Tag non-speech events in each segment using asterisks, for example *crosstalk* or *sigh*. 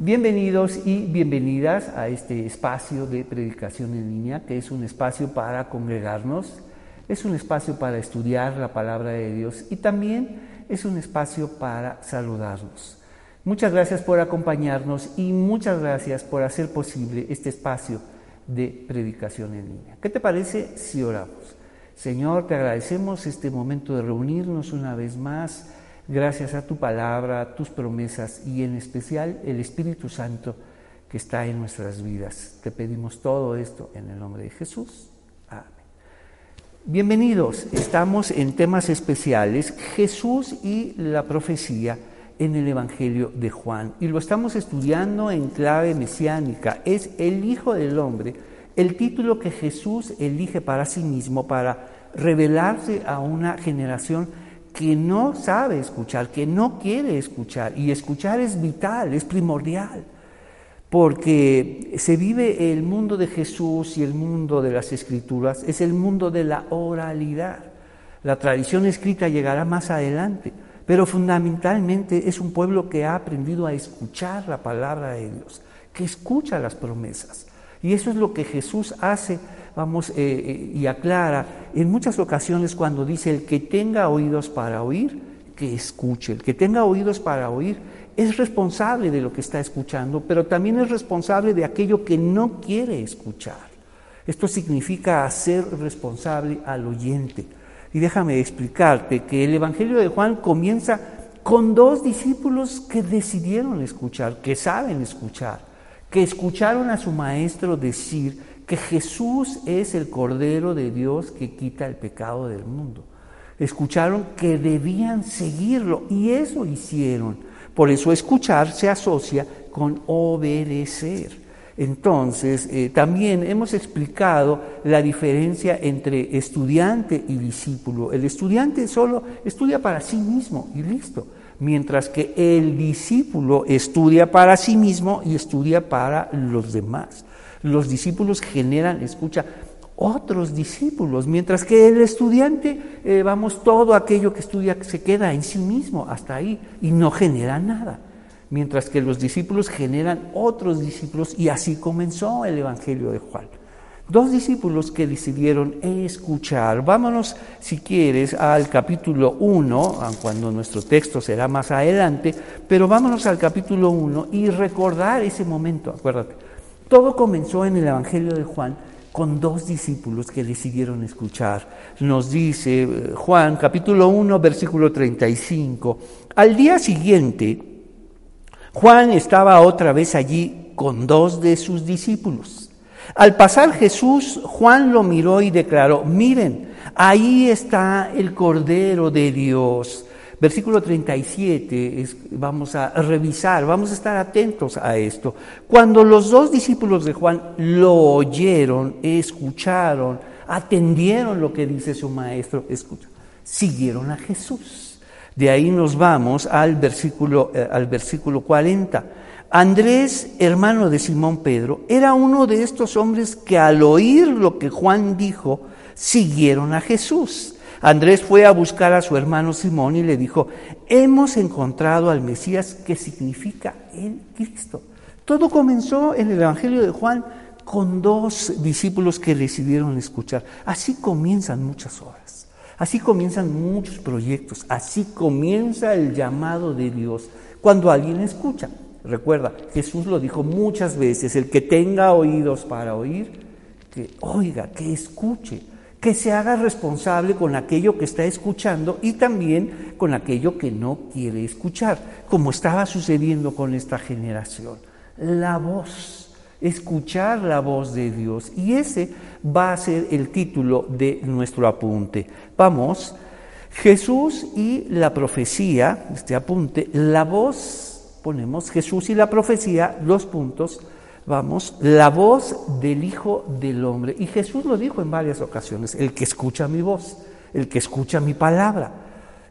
Bienvenidos y bienvenidas a este espacio de predicación en línea, que es un espacio para congregarnos, es un espacio para estudiar la palabra de Dios y también es un espacio para saludarnos. Muchas gracias por acompañarnos y muchas gracias por hacer posible este espacio de predicación en línea. ¿Qué te parece si oramos? Señor, te agradecemos este momento de reunirnos una vez más gracias a tu palabra, tus promesas y en especial el Espíritu Santo que está en nuestras vidas. Te pedimos todo esto en el nombre de Jesús. Amén. Bienvenidos, estamos en temas especiales, Jesús y la profecía en el Evangelio de Juan. Y lo estamos estudiando en clave mesiánica. Es el Hijo del Hombre, el título que Jesús elige para sí mismo, para revelarse a una generación que no sabe escuchar, que no quiere escuchar. Y escuchar es vital, es primordial, porque se vive el mundo de Jesús y el mundo de las escrituras, es el mundo de la oralidad. La tradición escrita llegará más adelante, pero fundamentalmente es un pueblo que ha aprendido a escuchar la palabra de Dios, que escucha las promesas. Y eso es lo que Jesús hace vamos, eh, eh, y aclara en muchas ocasiones cuando dice el que tenga oídos para oír, que escuche. El que tenga oídos para oír es responsable de lo que está escuchando, pero también es responsable de aquello que no quiere escuchar. Esto significa hacer responsable al oyente. Y déjame explicarte que el Evangelio de Juan comienza con dos discípulos que decidieron escuchar, que saben escuchar, que escucharon a su maestro decir que Jesús es el Cordero de Dios que quita el pecado del mundo. Escucharon que debían seguirlo y eso hicieron. Por eso escuchar se asocia con obedecer. Entonces, eh, también hemos explicado la diferencia entre estudiante y discípulo. El estudiante solo estudia para sí mismo y listo, mientras que el discípulo estudia para sí mismo y estudia para los demás. Los discípulos generan, escucha, otros discípulos, mientras que el estudiante, eh, vamos, todo aquello que estudia se queda en sí mismo, hasta ahí, y no genera nada. Mientras que los discípulos generan otros discípulos, y así comenzó el Evangelio de Juan. Dos discípulos que decidieron escuchar. Vámonos, si quieres, al capítulo 1, cuando nuestro texto será más adelante, pero vámonos al capítulo 1 y recordar ese momento, acuérdate todo comenzó en el Evangelio de Juan con dos discípulos que decidieron escuchar. Nos dice eh, Juan capítulo 1 versículo 35. Al día siguiente, Juan estaba otra vez allí con dos de sus discípulos. Al pasar Jesús, Juan lo miró y declaró, miren, ahí está el Cordero de Dios Versículo 37, es, vamos a revisar, vamos a estar atentos a esto. Cuando los dos discípulos de Juan lo oyeron, escucharon, atendieron lo que dice su maestro, escucha, siguieron a Jesús. De ahí nos vamos al versículo, eh, al versículo 40. Andrés, hermano de Simón Pedro, era uno de estos hombres que al oír lo que Juan dijo, siguieron a Jesús. Andrés fue a buscar a su hermano Simón y le dijo, hemos encontrado al Mesías que significa el Cristo. Todo comenzó en el Evangelio de Juan con dos discípulos que decidieron escuchar. Así comienzan muchas obras, así comienzan muchos proyectos, así comienza el llamado de Dios cuando alguien escucha. Recuerda, Jesús lo dijo muchas veces, el que tenga oídos para oír, que oiga, que escuche que se haga responsable con aquello que está escuchando y también con aquello que no quiere escuchar, como estaba sucediendo con esta generación. La voz, escuchar la voz de Dios. Y ese va a ser el título de nuestro apunte. Vamos, Jesús y la profecía, este apunte, la voz, ponemos Jesús y la profecía, los puntos, vamos, la voz del Hijo del Hombre. Y Jesús lo dijo en varias ocasiones, el que escucha mi voz, el que escucha mi palabra.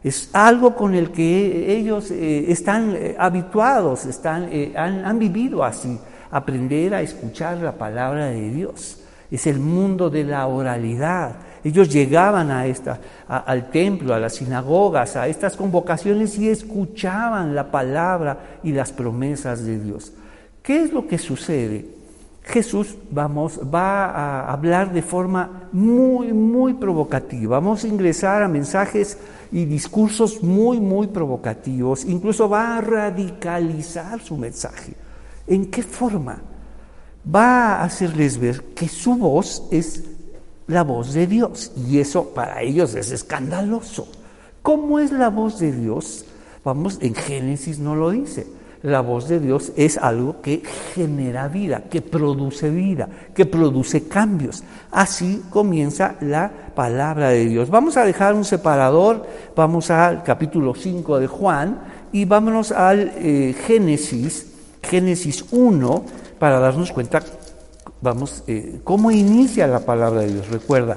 Es algo con el que ellos eh, están eh, habituados, están, eh, han, vivido así, aprender a escuchar la palabra de Dios. Es el mundo de la oralidad. Ellos llegaban a esta, al templo, a las sinagogas, a estas convocaciones y escuchaban la palabra y las promesas de Dios. ¿Qué es lo que sucede? Jesús vamos, va a hablar de forma muy, muy provocativa. Vamos a ingresar a mensajes y discursos muy, muy provocativos. Incluso va a radicalizar su mensaje. ¿En qué forma? Va a hacerles ver que su voz es la voz de Dios. Y eso para ellos es escandaloso. ¿Cómo es la voz de Dios? Vamos, en Génesis no lo dice. La voz de Dios es algo que genera vida, que produce vida, que produce cambios. Así comienza la palabra de Dios. Vamos a dejar un separador, vamos al capítulo 5 de Juan y vámonos al eh, Génesis, Génesis 1, para darnos cuenta, vamos, eh, cómo inicia la palabra de Dios. Recuerda,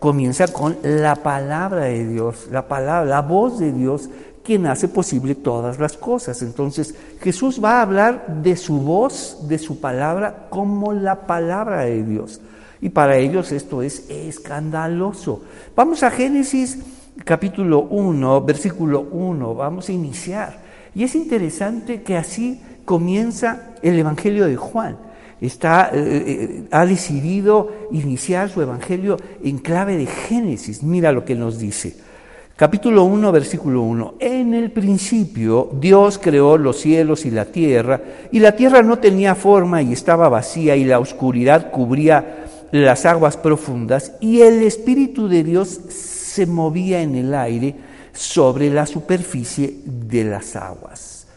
comienza con la palabra de Dios, la palabra, la voz de Dios quien hace posible todas las cosas. Entonces Jesús va a hablar de su voz, de su palabra, como la palabra de Dios. Y para ellos esto es escandaloso. Vamos a Génesis capítulo 1, versículo 1, vamos a iniciar. Y es interesante que así comienza el Evangelio de Juan. Está, eh, eh, ha decidido iniciar su Evangelio en clave de Génesis. Mira lo que nos dice. Capítulo 1, versículo 1. En el principio Dios creó los cielos y la tierra, y la tierra no tenía forma y estaba vacía, y la oscuridad cubría las aguas profundas, y el Espíritu de Dios se movía en el aire sobre la superficie de las aguas.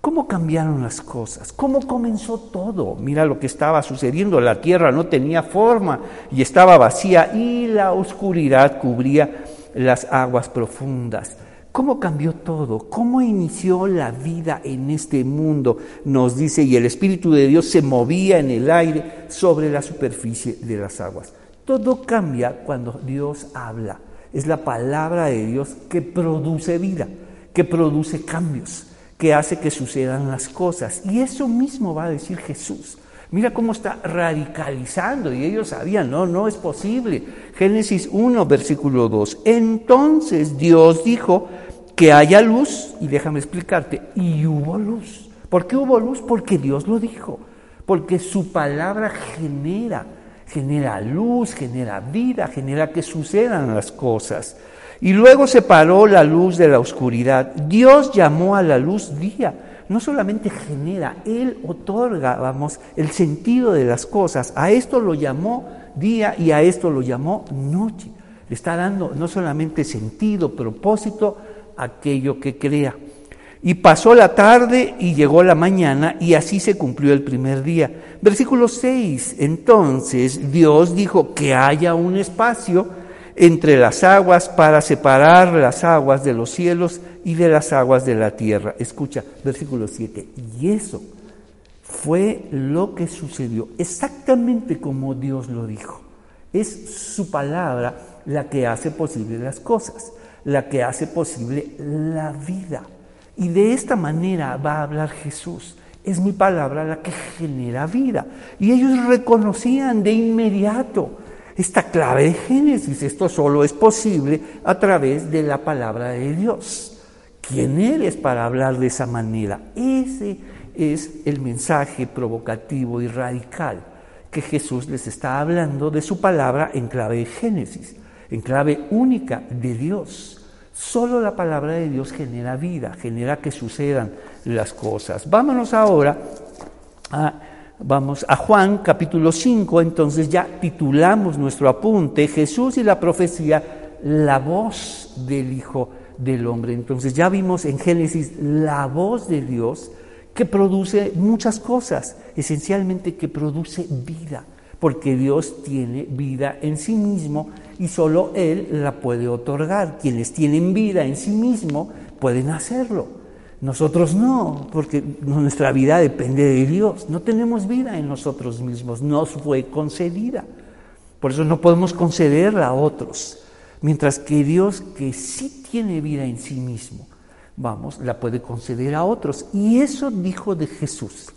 ¿Cómo cambiaron las cosas? ¿Cómo comenzó todo? Mira lo que estaba sucediendo. La tierra no tenía forma y estaba vacía y la oscuridad cubría las aguas profundas. ¿Cómo cambió todo? ¿Cómo inició la vida en este mundo? Nos dice, y el Espíritu de Dios se movía en el aire sobre la superficie de las aguas. Todo cambia cuando Dios habla. Es la palabra de Dios que produce vida, que produce cambios, que hace que sucedan las cosas. Y eso mismo va a decir Jesús. Mira cómo está radicalizando y ellos sabían, no, no es posible. Génesis 1, versículo 2. Entonces Dios dijo que haya luz, y déjame explicarte, y hubo luz. ¿Por qué hubo luz? Porque Dios lo dijo, porque su palabra genera, genera luz, genera vida, genera que sucedan las cosas. Y luego separó la luz de la oscuridad. Dios llamó a la luz día no solamente genera, Él otorga, vamos, el sentido de las cosas. A esto lo llamó día y a esto lo llamó noche. Le está dando no solamente sentido, propósito, aquello que crea. Y pasó la tarde y llegó la mañana y así se cumplió el primer día. Versículo 6. Entonces Dios dijo que haya un espacio entre las aguas para separar las aguas de los cielos y de las aguas de la tierra. Escucha, versículo 7. Y eso fue lo que sucedió, exactamente como Dios lo dijo. Es su palabra la que hace posible las cosas, la que hace posible la vida. Y de esta manera va a hablar Jesús. Es mi palabra la que genera vida. Y ellos reconocían de inmediato esta clave de Génesis. Esto solo es posible a través de la palabra de Dios. ¿Quién eres para hablar de esa manera? Ese es el mensaje provocativo y radical que Jesús les está hablando de su palabra en clave de Génesis, en clave única de Dios. Solo la palabra de Dios genera vida, genera que sucedan las cosas. Vámonos ahora a Vamos a Juan capítulo 5, entonces ya titulamos nuestro apunte, Jesús y la profecía, la voz del Hijo del Hombre. Entonces ya vimos en Génesis la voz de Dios que produce muchas cosas, esencialmente que produce vida, porque Dios tiene vida en sí mismo y solo Él la puede otorgar. Quienes tienen vida en sí mismo pueden hacerlo. Nosotros no, porque nuestra vida depende de Dios. No tenemos vida en nosotros mismos, nos fue concedida. Por eso no podemos concederla a otros. Mientras que Dios, que sí tiene vida en sí mismo, vamos, la puede conceder a otros. Y eso dijo de Jesús,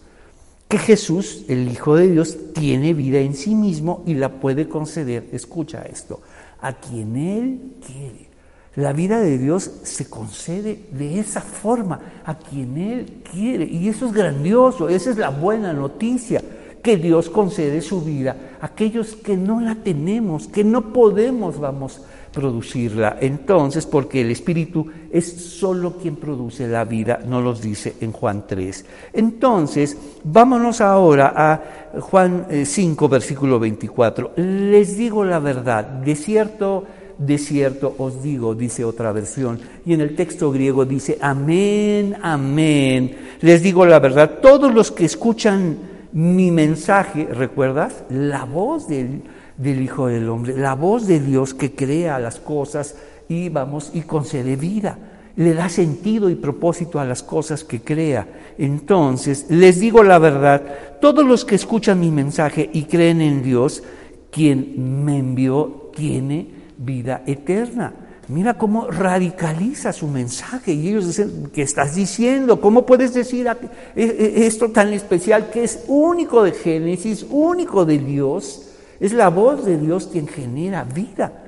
que Jesús, el Hijo de Dios, tiene vida en sí mismo y la puede conceder, escucha esto, a quien Él quiere. La vida de Dios se concede de esa forma a quien Él quiere. Y eso es grandioso, esa es la buena noticia, que Dios concede su vida a aquellos que no la tenemos, que no podemos, vamos, producirla. Entonces, porque el Espíritu es solo quien produce la vida, no los dice en Juan 3. Entonces, vámonos ahora a Juan 5, eh, versículo 24. Les digo la verdad, de cierto de cierto os digo, dice otra versión. Y en el texto griego dice, amén, amén. Les digo la verdad, todos los que escuchan mi mensaje, ¿recuerdas? La voz del, Hijo del Hombre, la voz de Dios que crea las cosas y vamos y concede vida le da sentido y propósito a las cosas que crea. Entonces, les digo la verdad, todos los que escuchan mi mensaje y creen en Dios, quien me envió, tiene vida eterna. Mira cómo radicaliza su mensaje y ellos dicen, ¿qué estás diciendo? ¿Cómo puedes decir e, e, esto tan especial que es único de Génesis, único de Dios? Es la voz de Dios quien genera vida.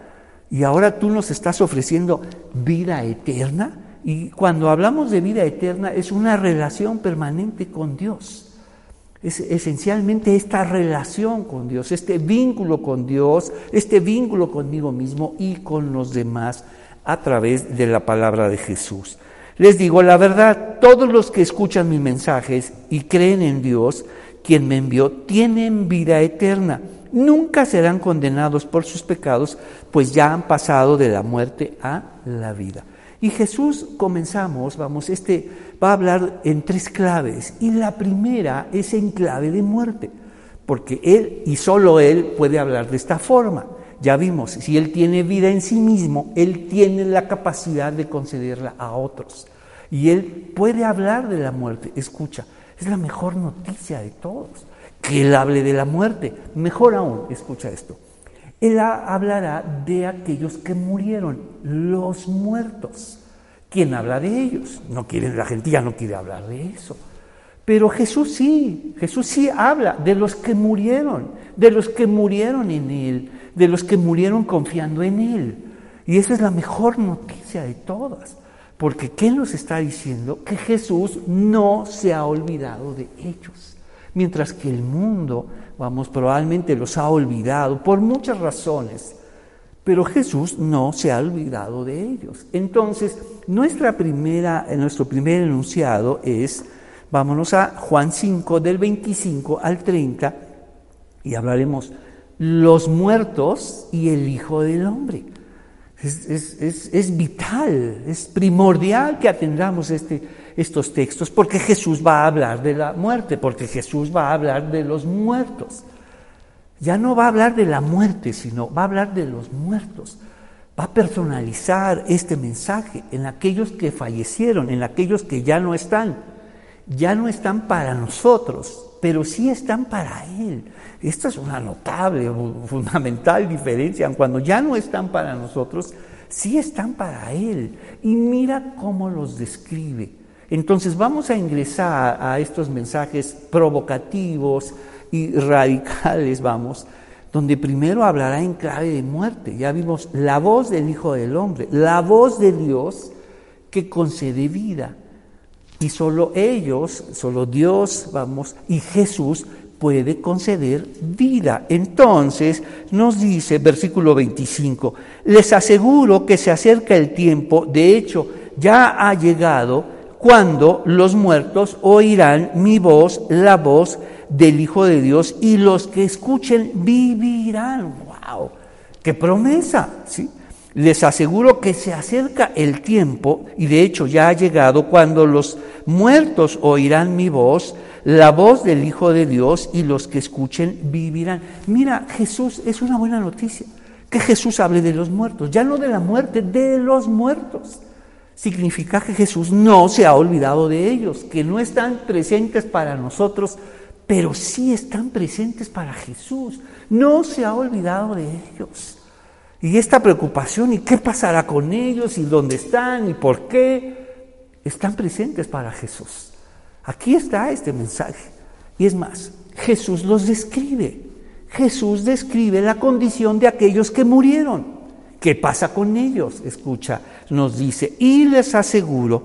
Y ahora tú nos estás ofreciendo vida eterna. Y cuando hablamos de vida eterna es una relación permanente con Dios es esencialmente esta relación con Dios, este vínculo con Dios, este vínculo conmigo mismo y con los demás a través de la palabra de Jesús. Les digo la verdad, todos los que escuchan mis mensajes y creen en Dios, quien me envió, tienen vida eterna. Nunca serán condenados por sus pecados, pues ya han pasado de la muerte a la vida. Y Jesús comenzamos, vamos, este va a hablar en tres claves. Y la primera es en clave de muerte, porque Él y solo Él puede hablar de esta forma. Ya vimos, si Él tiene vida en sí mismo, Él tiene la capacidad de concederla a otros. Y Él puede hablar de la muerte. Escucha, es la mejor noticia de todos. Que Él hable de la muerte. Mejor aún, escucha esto. Él hablará de aquellos que murieron, los muertos. ¿Quién habla de ellos? No quiere, la gente ya no quiere hablar de eso. Pero Jesús sí, Jesús sí habla de los que murieron, de los que murieron en Él, de los que murieron confiando en Él. Y esa es la mejor noticia de todas. Porque ¿qué nos está diciendo? Que Jesús no se ha olvidado de ellos. Mientras que el mundo vamos, probablemente los ha olvidado por muchas razones, pero Jesús no se ha olvidado de ellos. Entonces, nuestra primera, nuestro primer enunciado es, vámonos a Juan 5, del 25 al 30, y hablaremos los muertos y el Hijo del Hombre. Es, es, es vital, es primordial que atendamos este, estos textos porque Jesús va a hablar de la muerte, porque Jesús va a hablar de los muertos. Ya no va a hablar de la muerte, sino va a hablar de los muertos. Va a personalizar este mensaje en aquellos que fallecieron, en aquellos que ya no están. Ya no están para nosotros, pero sí están para Él. Esta es una notable, *laughs* fundamental diferencia. Cuando ya no están para nosotros, sí están para Él. Y mira cómo los describe. Entonces vamos a ingresar a estos mensajes provocativos y radicales, vamos, donde primero hablará en clave de muerte. Ya vimos la voz del Hijo del Hombre, la voz de Dios que concede vida. Y solo ellos, solo Dios, vamos, y Jesús puede conceder vida. Entonces nos dice, versículo 25, les aseguro que se acerca el tiempo, de hecho ya ha llegado, cuando los muertos oirán mi voz, la voz del Hijo de Dios, y los que escuchen vivirán. ¡Wow! ¡Qué promesa! ¿sí? Les aseguro que se acerca el tiempo, y de hecho ya ha llegado, cuando los muertos oirán mi voz, la voz del Hijo de Dios, y los que escuchen vivirán. Mira, Jesús es una buena noticia, que Jesús hable de los muertos, ya no de la muerte, de los muertos significa que Jesús no se ha olvidado de ellos, que no están presentes para nosotros, pero sí están presentes para Jesús. No se ha olvidado de ellos. Y esta preocupación, ¿y qué pasará con ellos? ¿Y dónde están? ¿Y por qué? Están presentes para Jesús. Aquí está este mensaje. Y es más, Jesús los describe. Jesús describe la condición de aquellos que murieron ¿Qué pasa con ellos? Escucha, nos dice, y les aseguro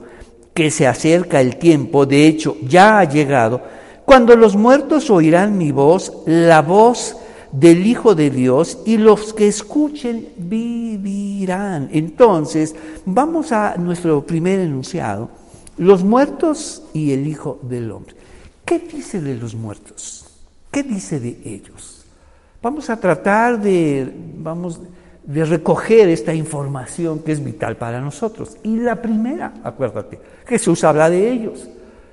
que se acerca el tiempo, de hecho ya ha llegado, cuando los muertos oirán mi voz, la voz del Hijo de Dios, y los que escuchen vivirán. Entonces, vamos a nuestro primer enunciado, los muertos y el Hijo del Hombre. ¿Qué dice de los muertos? ¿Qué dice de ellos? Vamos a tratar de, vamos, de recoger esta información que es vital para nosotros. Y la primera, acuérdate, Jesús habla de ellos.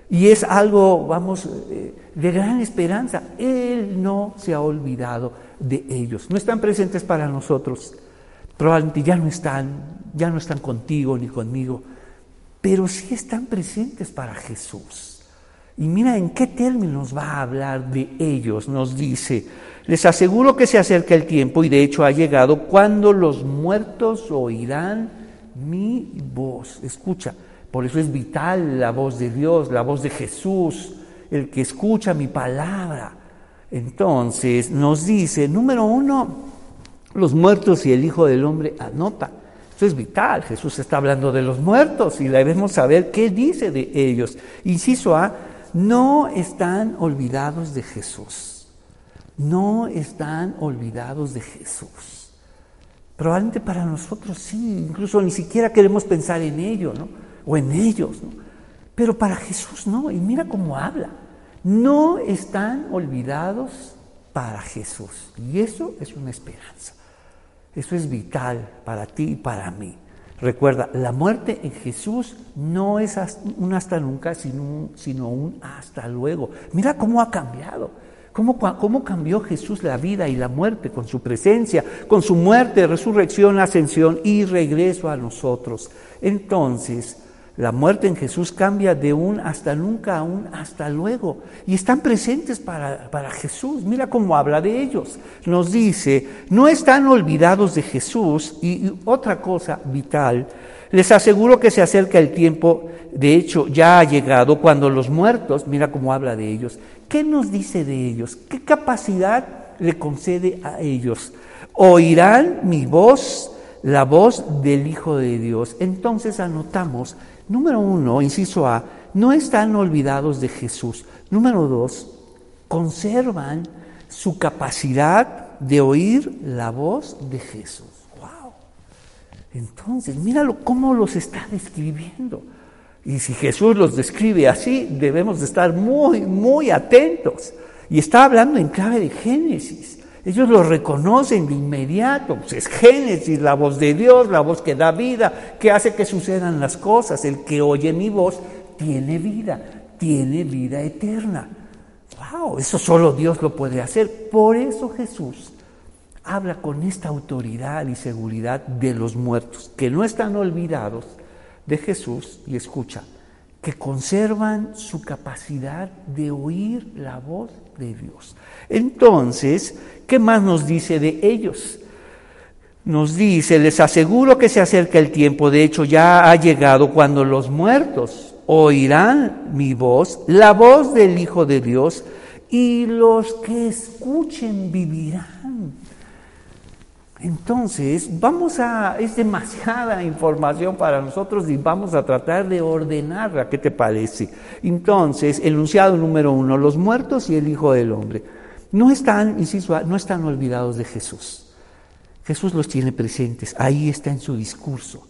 Y es algo, vamos, eh, de gran esperanza. Él no se ha olvidado de ellos. No están presentes para nosotros. Probablemente ya no están, ya no están contigo ni conmigo, pero sí están presentes para Jesús. Y mira en qué términos va a hablar de ellos. Nos dice, les aseguro que se acerca el tiempo y de hecho ha llegado cuando los muertos oirán mi voz. Escucha, por eso es vital la voz de Dios, la voz de Jesús, el que escucha mi palabra. Entonces nos dice, número uno, los muertos y el Hijo del Hombre anota. Esto es vital, Jesús está hablando de los muertos y debemos saber qué dice de ellos. Inciso A, no están olvidados de Jesús no están olvidados de Jesús. Probablemente para nosotros sí, incluso ni siquiera queremos pensar en ello, ¿no? O en ellos, ¿no? Pero para Jesús no, y mira cómo habla. No están olvidados para Jesús. Y eso es una esperanza. Eso es vital para ti y para mí. Recuerda, la muerte en Jesús no es un hasta nunca, sino, sino un hasta luego. Mira cómo ha cambiado. ¿Cómo, cambió Jesús la vida y la muerte con su presencia, con su muerte, resurrección, ascensión y regreso a nosotros? Entonces, la muerte en Jesús cambia de un hasta nunca a un hasta luego. Y están presentes para, para, Jesús. Mira cómo habla de ellos. Nos dice, no están olvidados de Jesús. y otra cosa vital, les aseguro que se acerca el tiempo, de hecho ya ha llegado, cuando los muertos, mira cómo habla de ellos, ¿qué nos dice de ellos? ¿Qué capacidad le concede a ellos? Oirán mi voz, la voz del Hijo de Dios. Entonces anotamos, número uno, inciso A, no están olvidados de Jesús. Número dos, conservan su capacidad de oír la voz de Jesús. Entonces, míralo cómo los está describiendo. Y si Jesús los describe así, debemos de estar muy, muy atentos. Y está hablando en clave de Génesis. Ellos lo reconocen de inmediato. Pues es Génesis, la voz de Dios, la voz que da vida, que hace que sucedan las cosas. El que oye mi voz tiene vida, tiene vida eterna. ¡Wow! Eso solo Dios lo puede hacer. Por eso Jesús habla con esta autoridad y seguridad de los muertos, que no están olvidados de Jesús y escucha, que conservan su capacidad de oír la voz de Dios. Entonces, ¿qué más nos dice de ellos? Nos dice, les aseguro que se acerca el tiempo, de hecho ya ha llegado cuando los muertos oirán mi voz, la voz del Hijo de Dios, y los que escuchen vivirán. Entonces, vamos a, es demasiada información para nosotros y vamos a tratar de ordenarla, ¿qué te parece? Entonces, enunciado número uno, los muertos y el Hijo del Hombre. No están, insisto, no están olvidados de Jesús. Jesús los tiene presentes, ahí está en su discurso.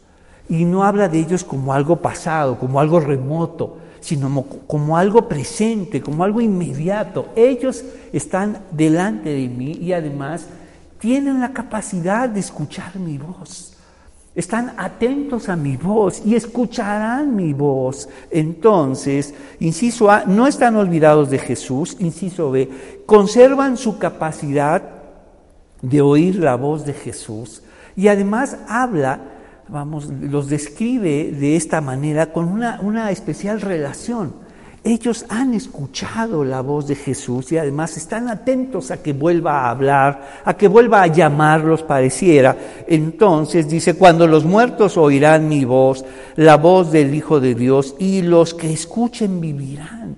Y no habla de ellos como algo pasado, como algo remoto, sino como algo presente, como algo inmediato. Ellos están delante de mí y además tienen la capacidad de escuchar mi voz. Están atentos a mi voz y escucharán mi voz. Entonces, inciso A, no están olvidados de Jesús. Inciso B, conservan su capacidad de oír la voz de Jesús. Y además habla, vamos, los describe de esta manera con una, una especial relación ellos han escuchado la voz de Jesús y además están atentos a que vuelva a hablar, a que vuelva a llamarlos, pareciera. Entonces dice, cuando los muertos oirán mi voz, la voz del Hijo de Dios, y los que escuchen vivirán.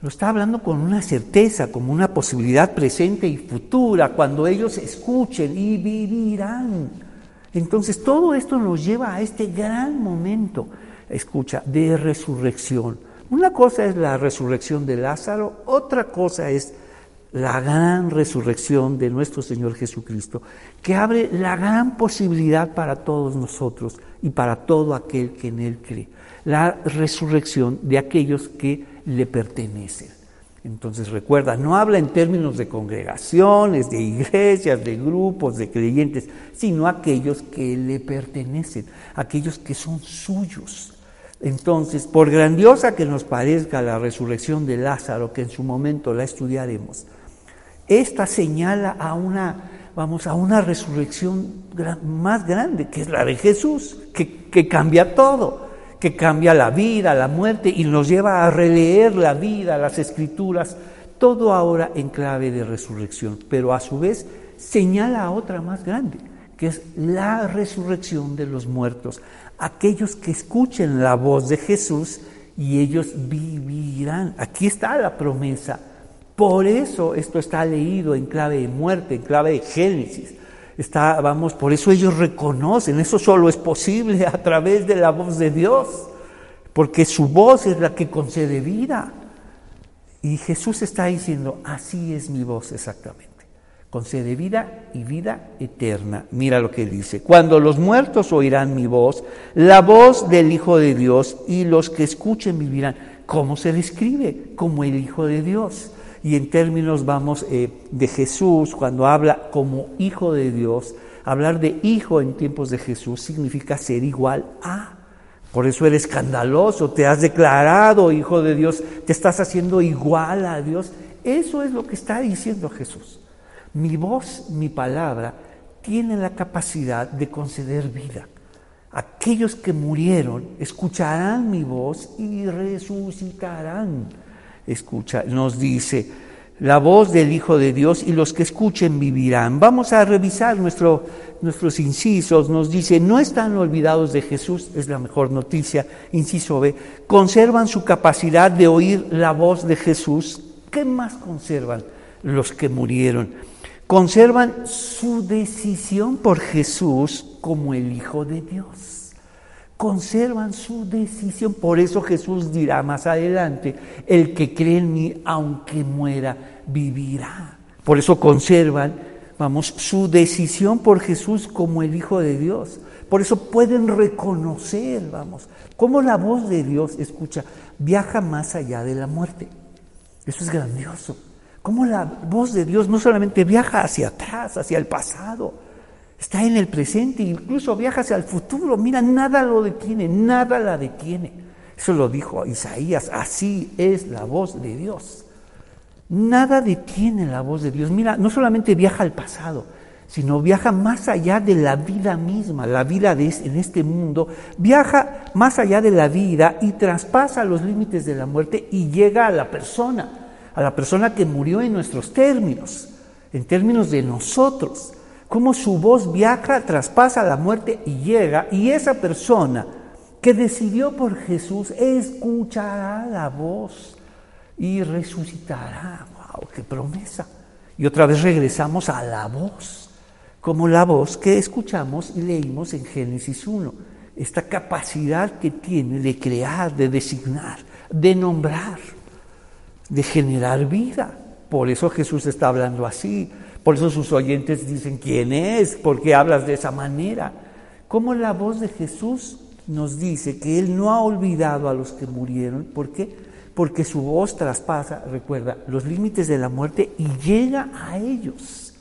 Lo está hablando con una certeza, como una posibilidad presente y futura, cuando ellos escuchen y vivirán. Entonces todo esto nos lleva a este gran momento, escucha, de resurrección. Una cosa es la resurrección de Lázaro, otra cosa es la gran resurrección de nuestro Señor Jesucristo, que abre la gran posibilidad para todos nosotros y para todo aquel que en Él cree. La resurrección de aquellos que le pertenecen. Entonces recuerda, no habla en términos de congregaciones, de iglesias, de grupos, de creyentes, sino aquellos que le pertenecen, aquellos que son suyos. Entonces, por grandiosa que nos parezca la resurrección de Lázaro, que en su momento la estudiaremos, esta señala a una, vamos, a una resurrección más grande, que es la de Jesús, que, cambia todo, que cambia la vida, la muerte y nos lleva a releer la vida, las escrituras, todo ahora en clave de resurrección, pero a su vez señala a otra más grande, que es la resurrección de los muertos, aquellos que escuchen la voz de Jesús y ellos vivirán. Aquí está la promesa por eso esto está leído en clave de muerte, en clave de Génesis. Está, vamos, por eso ellos reconocen, eso solo es posible *laughs* a través de la voz de Dios, porque su voz es la que concede vida. Y Jesús está diciendo, así es mi voz exactamente. Concede vida y vida eterna. Mira lo que dice. Cuando los muertos oirán mi voz, la voz del Hijo de Dios, y los que escuchen vivirán. ¿Cómo se describe? Como el Hijo de Dios y en términos, vamos, eh, de Jesús, cuando habla como hijo de Dios, hablar de hijo en tiempos de Jesús significa ser igual a. Por eso eres escandaloso, te has declarado hijo de Dios, te estás haciendo igual a Dios. Eso es lo que está diciendo Jesús. Mi voz, mi palabra, tiene la capacidad de conceder vida. Aquellos que murieron escucharán mi voz y resucitarán escucha, nos dice, la voz del Hijo de Dios y los que escuchen vivirán. Vamos a revisar nuestro, nuestros incisos. Nos dice, no están olvidados de Jesús, es la mejor noticia. Inciso B, conservan su capacidad de oír la voz de Jesús. ¿Qué más conservan los que murieron? Conservan su decisión por Jesús como el Hijo de Dios conservan su decisión. Por eso Jesús dirá más adelante, el que cree en mí, aunque muera, vivirá. Por eso conservan, vamos, su decisión por Jesús como el Hijo de Dios. Por eso pueden reconocer, vamos, cómo la voz de Dios, escucha, viaja más allá de la muerte. Eso es grandioso. Cómo la voz de Dios no solamente viaja hacia atrás, hacia el pasado, Está en el presente, incluso viaja hacia el futuro. Mira, nada lo detiene, nada la detiene. Eso lo dijo Isaías, así es la voz de Dios. Nada detiene la voz de Dios. Mira, no solamente viaja al pasado, sino viaja más allá de la vida misma, la vida de, en este mundo, viaja más allá de la vida y traspasa los límites de la muerte y llega a la persona, a la persona que murió en nuestros términos, en términos de nosotros cómo su voz viaja, traspasa la muerte y llega, y esa persona que decidió por Jesús escuchará la voz y resucitará. ¡Wow! ¡Qué promesa! Y otra vez regresamos a la voz, como la voz que escuchamos y leímos en Génesis 1. Esta capacidad que tiene de crear, de designar, de nombrar, de generar vida. Por eso Jesús está hablando así. Por eso sus oyentes dicen, ¿quién es? ¿Por qué hablas de esa manera? Como la voz de Jesús nos dice que Él no ha olvidado a los que murieron. ¿Por qué? Porque su voz traspasa, recuerda, los límites de la muerte y llega a ellos,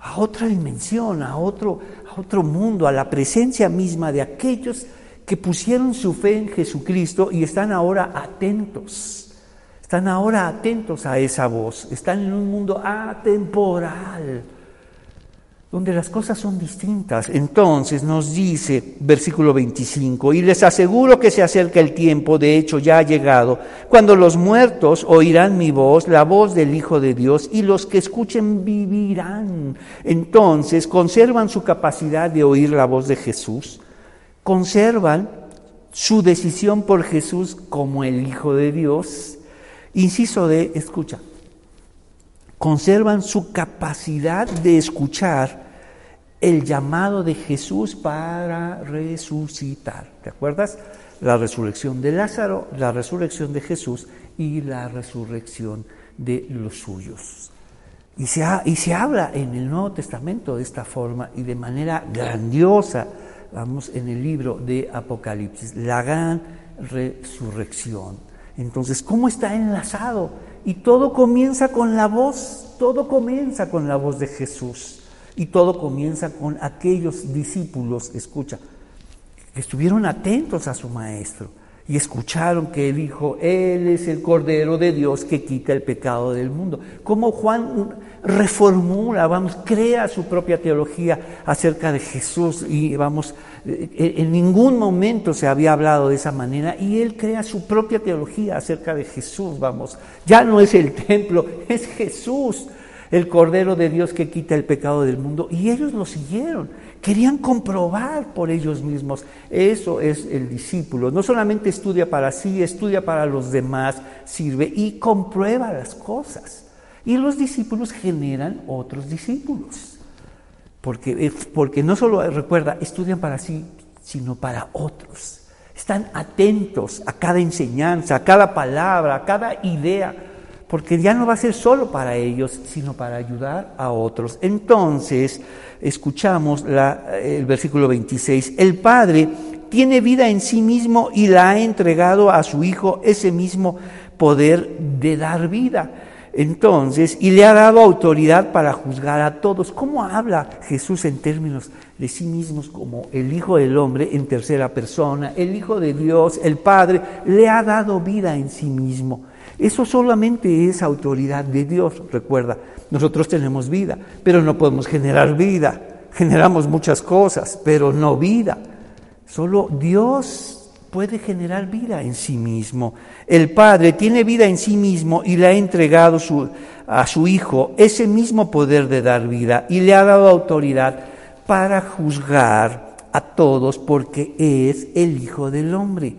a otra dimensión, a otro, a otro mundo, a la presencia misma de aquellos que pusieron su fe en Jesucristo y están ahora atentos están ahora atentos a esa voz, están en un mundo atemporal, donde las cosas son distintas. Entonces nos dice, versículo 25, y les aseguro que se acerca el tiempo, de hecho ya ha llegado, cuando los muertos oirán mi voz, la voz del Hijo de Dios, y los que escuchen vivirán. Entonces conservan su capacidad de oír la voz de Jesús, conservan su decisión por Jesús como el Hijo de Dios, Inciso de, escucha, conservan su capacidad de escuchar el llamado de Jesús para resucitar. ¿Te acuerdas? La resurrección de Lázaro, la resurrección de Jesús y la resurrección de los suyos. Y se, y se habla en el Nuevo Testamento de esta forma y de manera grandiosa, vamos, en el libro de Apocalipsis, la gran resurrección. Entonces, ¿cómo está enlazado? Y todo comienza con la voz, todo comienza con la voz de Jesús. Y todo comienza con aquellos discípulos, escucha, que estuvieron atentos a su maestro y escucharon que dijo, Él es el Cordero de Dios que quita el pecado del mundo. Como Juan reformula, vamos, crea su propia teología acerca de Jesús y vamos, eh, en ningún momento se había hablado de esa manera y él crea su propia teología acerca de Jesús, vamos, ya no es el templo, *laughs* es Jesús, el Cordero de Dios que quita el pecado del mundo y ellos lo siguieron. Querían comprobar por ellos mismos. Eso es el discípulo. No solamente estudia para sí, estudia para los demás, sirve y comprueba las cosas. Y los discípulos generan otros discípulos. Porque, eh, porque no solo, recuerda, estudian para sí, sino para otros. Están atentos a cada enseñanza, a cada palabra, a cada idea porque ya no va a ser solo para ellos, sino para ayudar a otros. Entonces, escuchamos el versículo 26, el Padre tiene vida en sí mismo y la ha entregado a su Hijo ese mismo poder de dar vida. Entonces, y le ha dado autoridad para juzgar a todos. ¿Cómo habla Jesús en términos de sí mismos como el Hijo del Hombre en tercera persona? El Hijo de Dios, el Padre, le ha dado vida en sí mismo. Eso solamente es autoridad de Dios. Recuerda, nosotros tenemos vida, pero no podemos generar vida. Generamos muchas cosas, pero no vida. Solo Dios puede generar vida en sí mismo. El Padre tiene vida en sí mismo y le ha entregado a su Hijo ese mismo poder de dar vida y le ha dado autoridad para juzgar a todos porque es el Hijo del Hombre.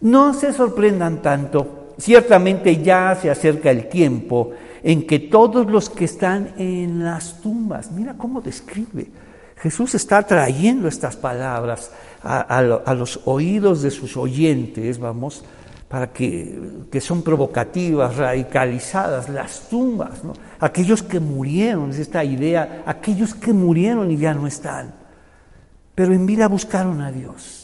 No se sorprendan tanto ciertamente ya se acerca el tiempo en que todos los que están en las tumbas, mira cómo describe, Jesús está trayendo estas palabras a, los oídos de sus oyentes, vamos, para que, que, son provocativas, radicalizadas, las tumbas, ¿no? aquellos que murieron, es esta idea, aquellos que murieron y ya no están, pero en vida buscaron a Dios.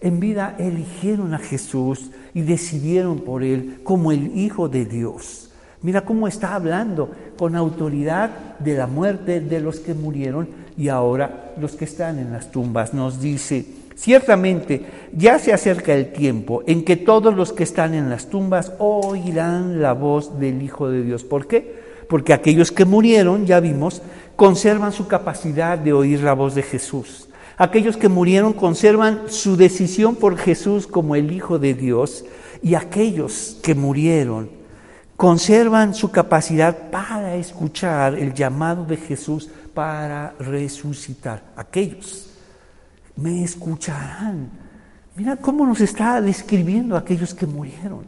En vida eligieron a Jesús y decidieron por Él como el Hijo de Dios. Mira cómo está hablando con autoridad de la muerte de los que murieron y ahora los que están en las tumbas. Nos dice, ciertamente ya se acerca el tiempo en que todos los que están en las tumbas oirán la voz del Hijo de Dios. ¿Por qué? Porque aquellos que murieron, ya vimos, conservan su capacidad de oír la voz de Jesús. Aquellos que murieron conservan su decisión por Jesús como el Hijo de Dios y aquellos que murieron conservan su capacidad para escuchar el llamado de Jesús para resucitar. Aquellos me escucharán. Mira cómo nos está describiendo aquellos que murieron,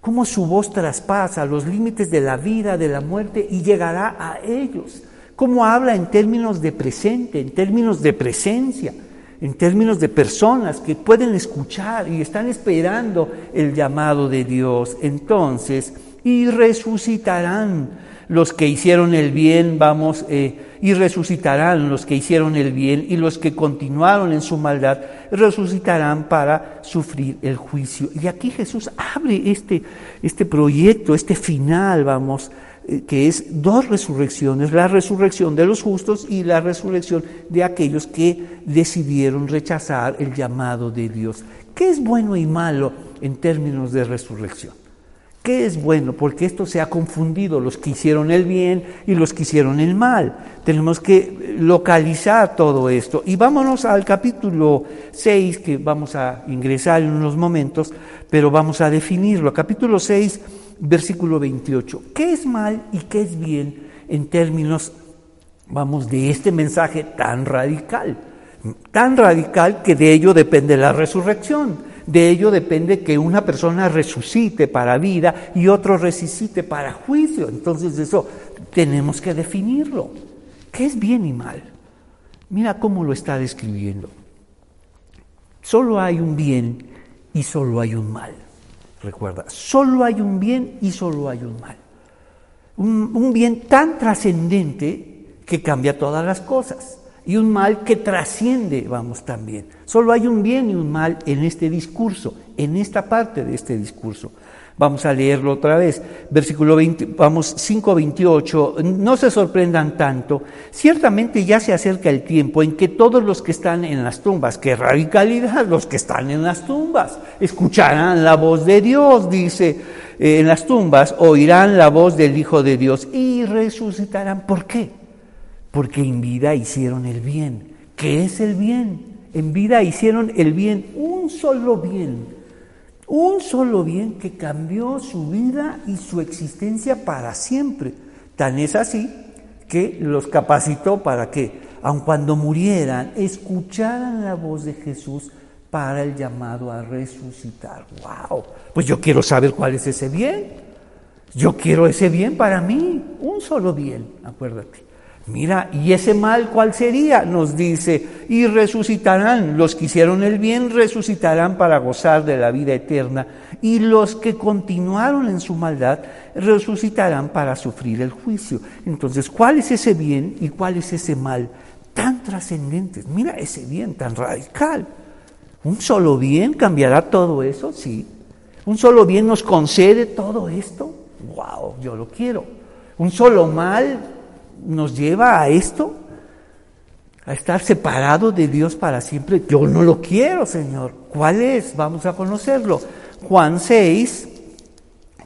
cómo su voz traspasa los límites de la vida, de la muerte y llegará a ellos cómo habla en términos de presente, en términos de presencia, en términos de personas que pueden escuchar y están esperando el llamado de Dios. Entonces, y resucitarán los que hicieron el bien, vamos, eh, y resucitarán los que hicieron el bien y los que continuaron en su maldad, resucitarán para sufrir el juicio. Y aquí Jesús abre este, este proyecto, este final, vamos, que es dos resurrecciones, la resurrección de los justos y la resurrección de aquellos que decidieron rechazar el llamado de Dios. ¿Qué es bueno y malo en términos de resurrección? ¿Qué es bueno? Porque esto se ha confundido, los que hicieron el bien y los que hicieron el mal. Tenemos que localizar todo esto. Y vámonos al capítulo 6, que vamos a ingresar en unos momentos, pero vamos a definirlo. Capítulo 6 versículo 28. ¿Qué es mal y qué es bien en términos, vamos, de este mensaje tan radical? Tan radical que de ello depende la resurrección. De ello depende que una persona resucite para vida y otro resucite para juicio. Entonces eso tenemos que definirlo. ¿Qué es bien y mal? Mira cómo lo está describiendo. Solo hay un bien y solo hay un mal. Recuerda, solo hay un bien y solo hay un mal. Un, bien tan trascendente que cambia todas las cosas. Y un mal que trasciende, vamos, también. Solo hay un bien y un mal en este discurso, en esta parte de este discurso. Vamos a leerlo otra vez. Versículo 20, vamos 5:28. No se sorprendan tanto. Ciertamente ya se acerca el tiempo en que todos los que están en las tumbas, qué radicalidad, los que están en las tumbas, escucharán la voz de Dios, dice, eh, en las tumbas oirán la voz del Hijo de Dios y resucitarán. ¿Por qué? Porque en vida hicieron el bien. ¿Qué es el bien? En vida hicieron el bien, un solo bien un solo bien que cambió su vida y su existencia para siempre. Tan es así que los capacitó para que, aun cuando murieran, escucharan la voz de Jesús para el llamado a resucitar. ¡Wow! Pues yo quiero saber cuál es ese bien. Yo quiero ese bien para mí, un solo bien, acuérdate. Mira, ¿y ese mal cuál sería? Nos dice, y resucitarán, los que hicieron el bien resucitarán para gozar de la vida eterna, y los que continuaron en su maldad resucitarán para sufrir el juicio. Entonces, ¿cuál es ese bien y cuál es ese mal tan trascendentes? Mira ese bien tan radical. ¿Un solo bien cambiará todo eso? Sí. ¿Un solo bien nos concede todo esto? ¡Wow! Yo lo quiero. ¿Un solo mal nos lleva a esto, a estar separado de Dios para siempre. Yo no lo quiero, Señor. ¿Cuál es? Vamos a conocerlo. Juan 6,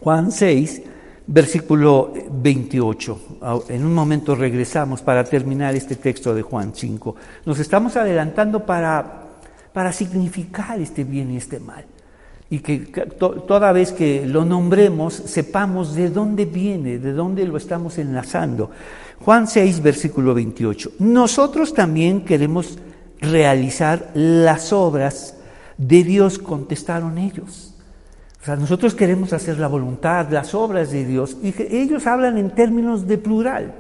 Juan 6, versículo 28. En un momento regresamos para terminar este texto de Juan 5. Nos estamos adelantando para, para significar este bien y este mal y que toda vez que lo nombremos sepamos de dónde viene, de dónde lo estamos enlazando. Juan 6, versículo 28. Nosotros también queremos realizar las obras de Dios, contestaron ellos. O sea, nosotros queremos hacer la voluntad, las obras de Dios, y ellos hablan en términos de plural.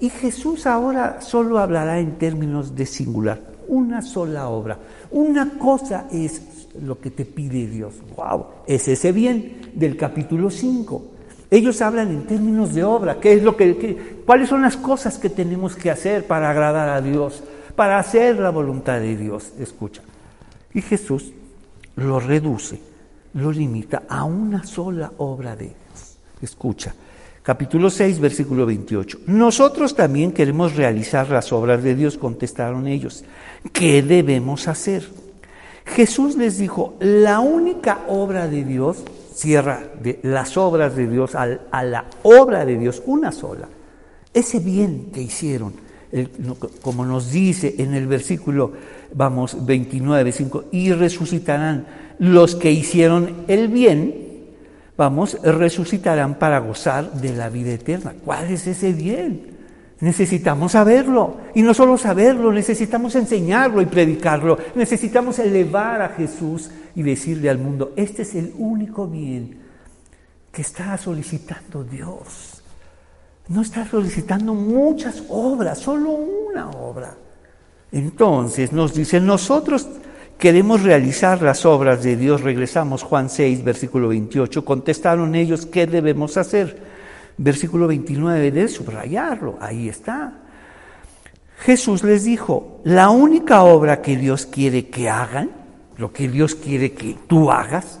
Y Jesús ahora solo hablará en términos de singular, una sola obra. Una cosa es lo que te pide Dios. ¡Wow! Es ese bien del capítulo 5. Ellos hablan en términos de obra. ¿Qué es lo que, ¿Cuáles son las cosas que tenemos que hacer para agradar a Dios? Para hacer la voluntad de Dios. Escucha. Y Jesús lo reduce, lo limita a una sola obra de Dios. Escucha. Capítulo 6, versículo 28. Nosotros también queremos realizar las obras de Dios, contestaron ellos. ¿Qué debemos hacer? Jesús les dijo, la única obra de Dios, cierra de las obras de Dios a, la obra de Dios, una sola, ese bien que hicieron, como nos dice en el versículo, vamos, 29, 5, y resucitarán los que hicieron el bien, vamos, resucitarán para gozar de la vida eterna. ¿Cuál es ese bien? Necesitamos saberlo. Y no solo saberlo, necesitamos enseñarlo y predicarlo. Necesitamos elevar a Jesús y decirle al mundo, este es el único bien que está solicitando Dios. No está solicitando muchas obras, solo una obra. Entonces nos dice, nosotros queremos realizar las obras de Dios. Regresamos Juan 6, versículo 28. Contestaron ellos, ¿qué debemos hacer? Versículo 29, de subrayarlo, ahí está. Jesús les dijo, la única obra que Dios quiere que hagan, lo que Dios quiere que tú hagas,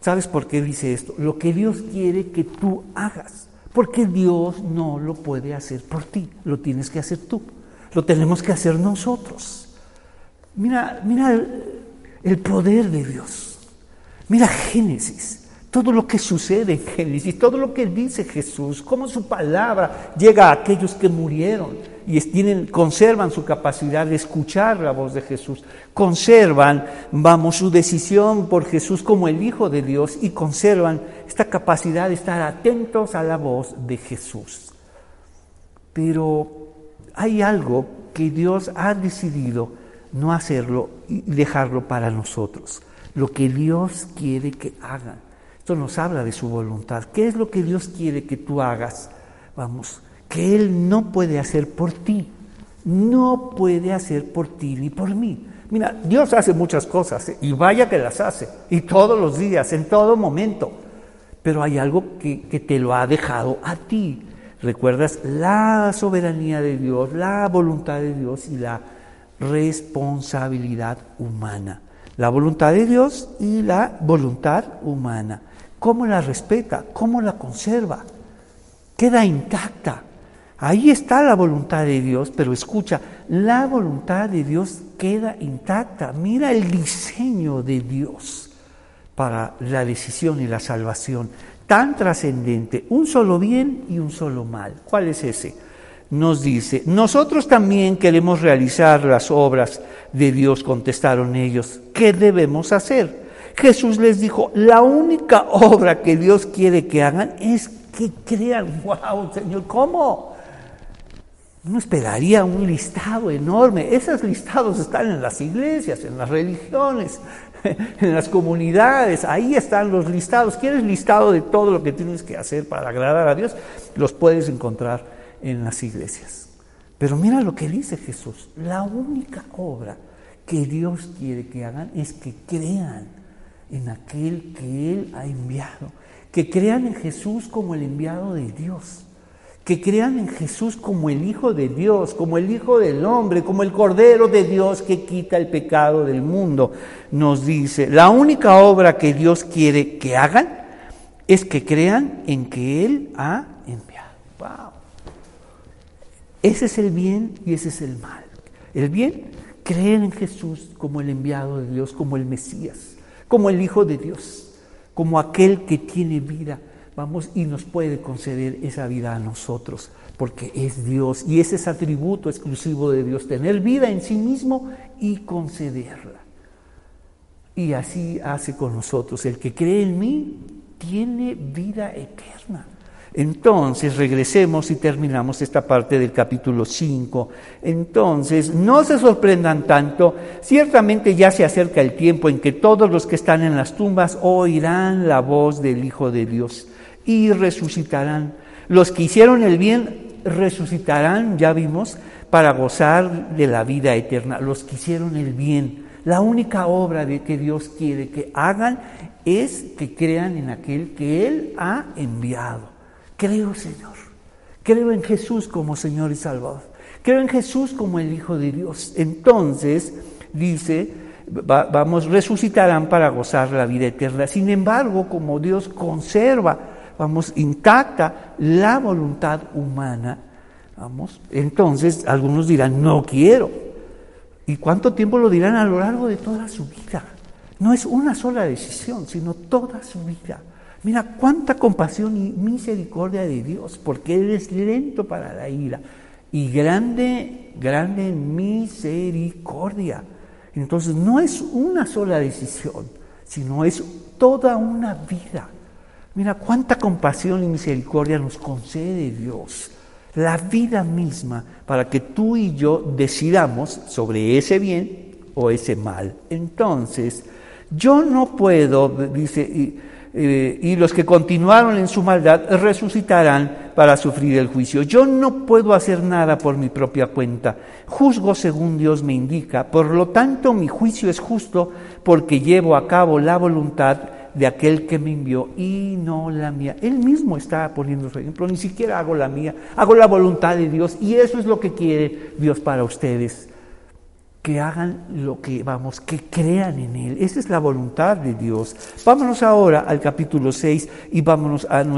¿sabes por qué dice esto? Lo que Dios quiere que tú hagas, porque Dios no lo puede hacer por ti, lo tienes que hacer tú, lo tenemos que hacer nosotros. Mira, mira el, el poder de Dios, mira Génesis todo lo que sucede en Génesis, todo lo que dice Jesús, cómo su palabra llega a aquellos que murieron y tienen, conservan su capacidad de escuchar la voz de Jesús, conservan, vamos, su decisión por Jesús como el Hijo de Dios y conservan esta capacidad de estar atentos a la voz de Jesús. Pero hay algo que Dios ha decidido no hacerlo y dejarlo para nosotros, lo que Dios quiere que hagan. Esto nos habla de su voluntad. ¿Qué es lo que Dios quiere que tú hagas? Vamos, que Él no puede hacer por ti. no puede hacer por ti ni por mí. Mira, Dios hace muchas cosas ¿eh? y vaya que las hace, y todos los días, en todo momento, pero hay algo que, que te lo ha dejado a ti. ¿Recuerdas la soberanía de Dios, la voluntad de Dios y la responsabilidad humana? La voluntad de Dios y la voluntad humana. ¿Cómo la respeta? ¿Cómo la conserva? Queda intacta. Ahí está la voluntad de Dios, pero escucha, la voluntad de Dios queda intacta. Mira el diseño de Dios para la decisión y la salvación, tan trascendente, un solo bien y un solo mal. ¿Cuál es ese? Nos dice, nosotros también queremos realizar las obras de Dios, contestaron ellos. ¿Qué debemos hacer? Jesús les dijo, la única obra que Dios quiere que hagan es que crean, *laughs* wow, Señor, ¿cómo? Uno esperaría un listado enorme. Esos listados están en las iglesias, en las religiones, *laughs* en las comunidades. Ahí están los listados. ¿Quieres listado de todo lo que tienes que hacer para agradar a Dios? Los puedes encontrar en las iglesias. Pero mira lo que dice Jesús. La única obra que Dios quiere que hagan es que crean en aquel que Él ha enviado. Que crean en Jesús como el enviado de Dios que crean en Jesús como el Hijo de Dios, como el Hijo del hombre, como el Cordero de Dios que quita el pecado del mundo. Nos dice, la única obra que Dios quiere que hagan es que crean en que Él ha enviado. Wow. Ese es el bien y ese es el mal. El bien, creer en Jesús como el enviado de Dios, como el Mesías, como el Hijo de Dios, como aquel que tiene vida vamos y nos puede conceder esa vida a nosotros, porque es Dios y ese es atributo exclusivo de Dios, tener vida en sí mismo y concederla. Y así hace con nosotros. El que cree en mí tiene vida eterna. Entonces, regresemos y terminamos esta parte del capítulo 5. Entonces, no se sorprendan tanto, ciertamente ya se acerca el tiempo en que todos los que están en las tumbas oirán la voz del Hijo de Dios y resucitarán. Los que hicieron el bien resucitarán, ya vimos, para gozar de la vida eterna. Los que hicieron el bien. La única obra de que Dios quiere que hagan es que crean en aquel que Él ha enviado. Creo, Señor. Creo en Jesús como Señor y Salvador. Creo en Jesús como el Hijo de Dios. Entonces, dice, vamos, resucitarán para gozar la vida eterna. Sin embargo, como Dios conserva vamos, intacta la voluntad humana, vamos, entonces algunos dirán, no quiero. ¿Y cuánto tiempo lo dirán a lo largo de toda su vida? No es una sola decisión, sino toda su vida. Mira cuánta compasión y misericordia de Dios, porque Él es lento para la ira y grande, grande misericordia. Entonces no es una sola decisión, sino es toda una vida. Mira cuánta compasión y misericordia nos concede Dios. La vida misma para que tú y yo decidamos sobre ese bien o ese mal. Entonces, yo no puedo, dice, eh, y, los que continuaron en su maldad resucitarán para sufrir el juicio. Yo no puedo hacer nada por mi propia cuenta. Juzgo según Dios me indica. Por lo tanto, mi juicio es justo porque llevo a cabo la voluntad de aquel que me envió y no la mía. Él mismo está poniendo su ejemplo, ni siquiera hago la mía, hago la voluntad de Dios y eso es lo que quiere Dios para ustedes. Que hagan lo que vamos, que crean en Él. Esa es la voluntad de Dios. Vámonos ahora al capítulo 6 y vámonos a nuestro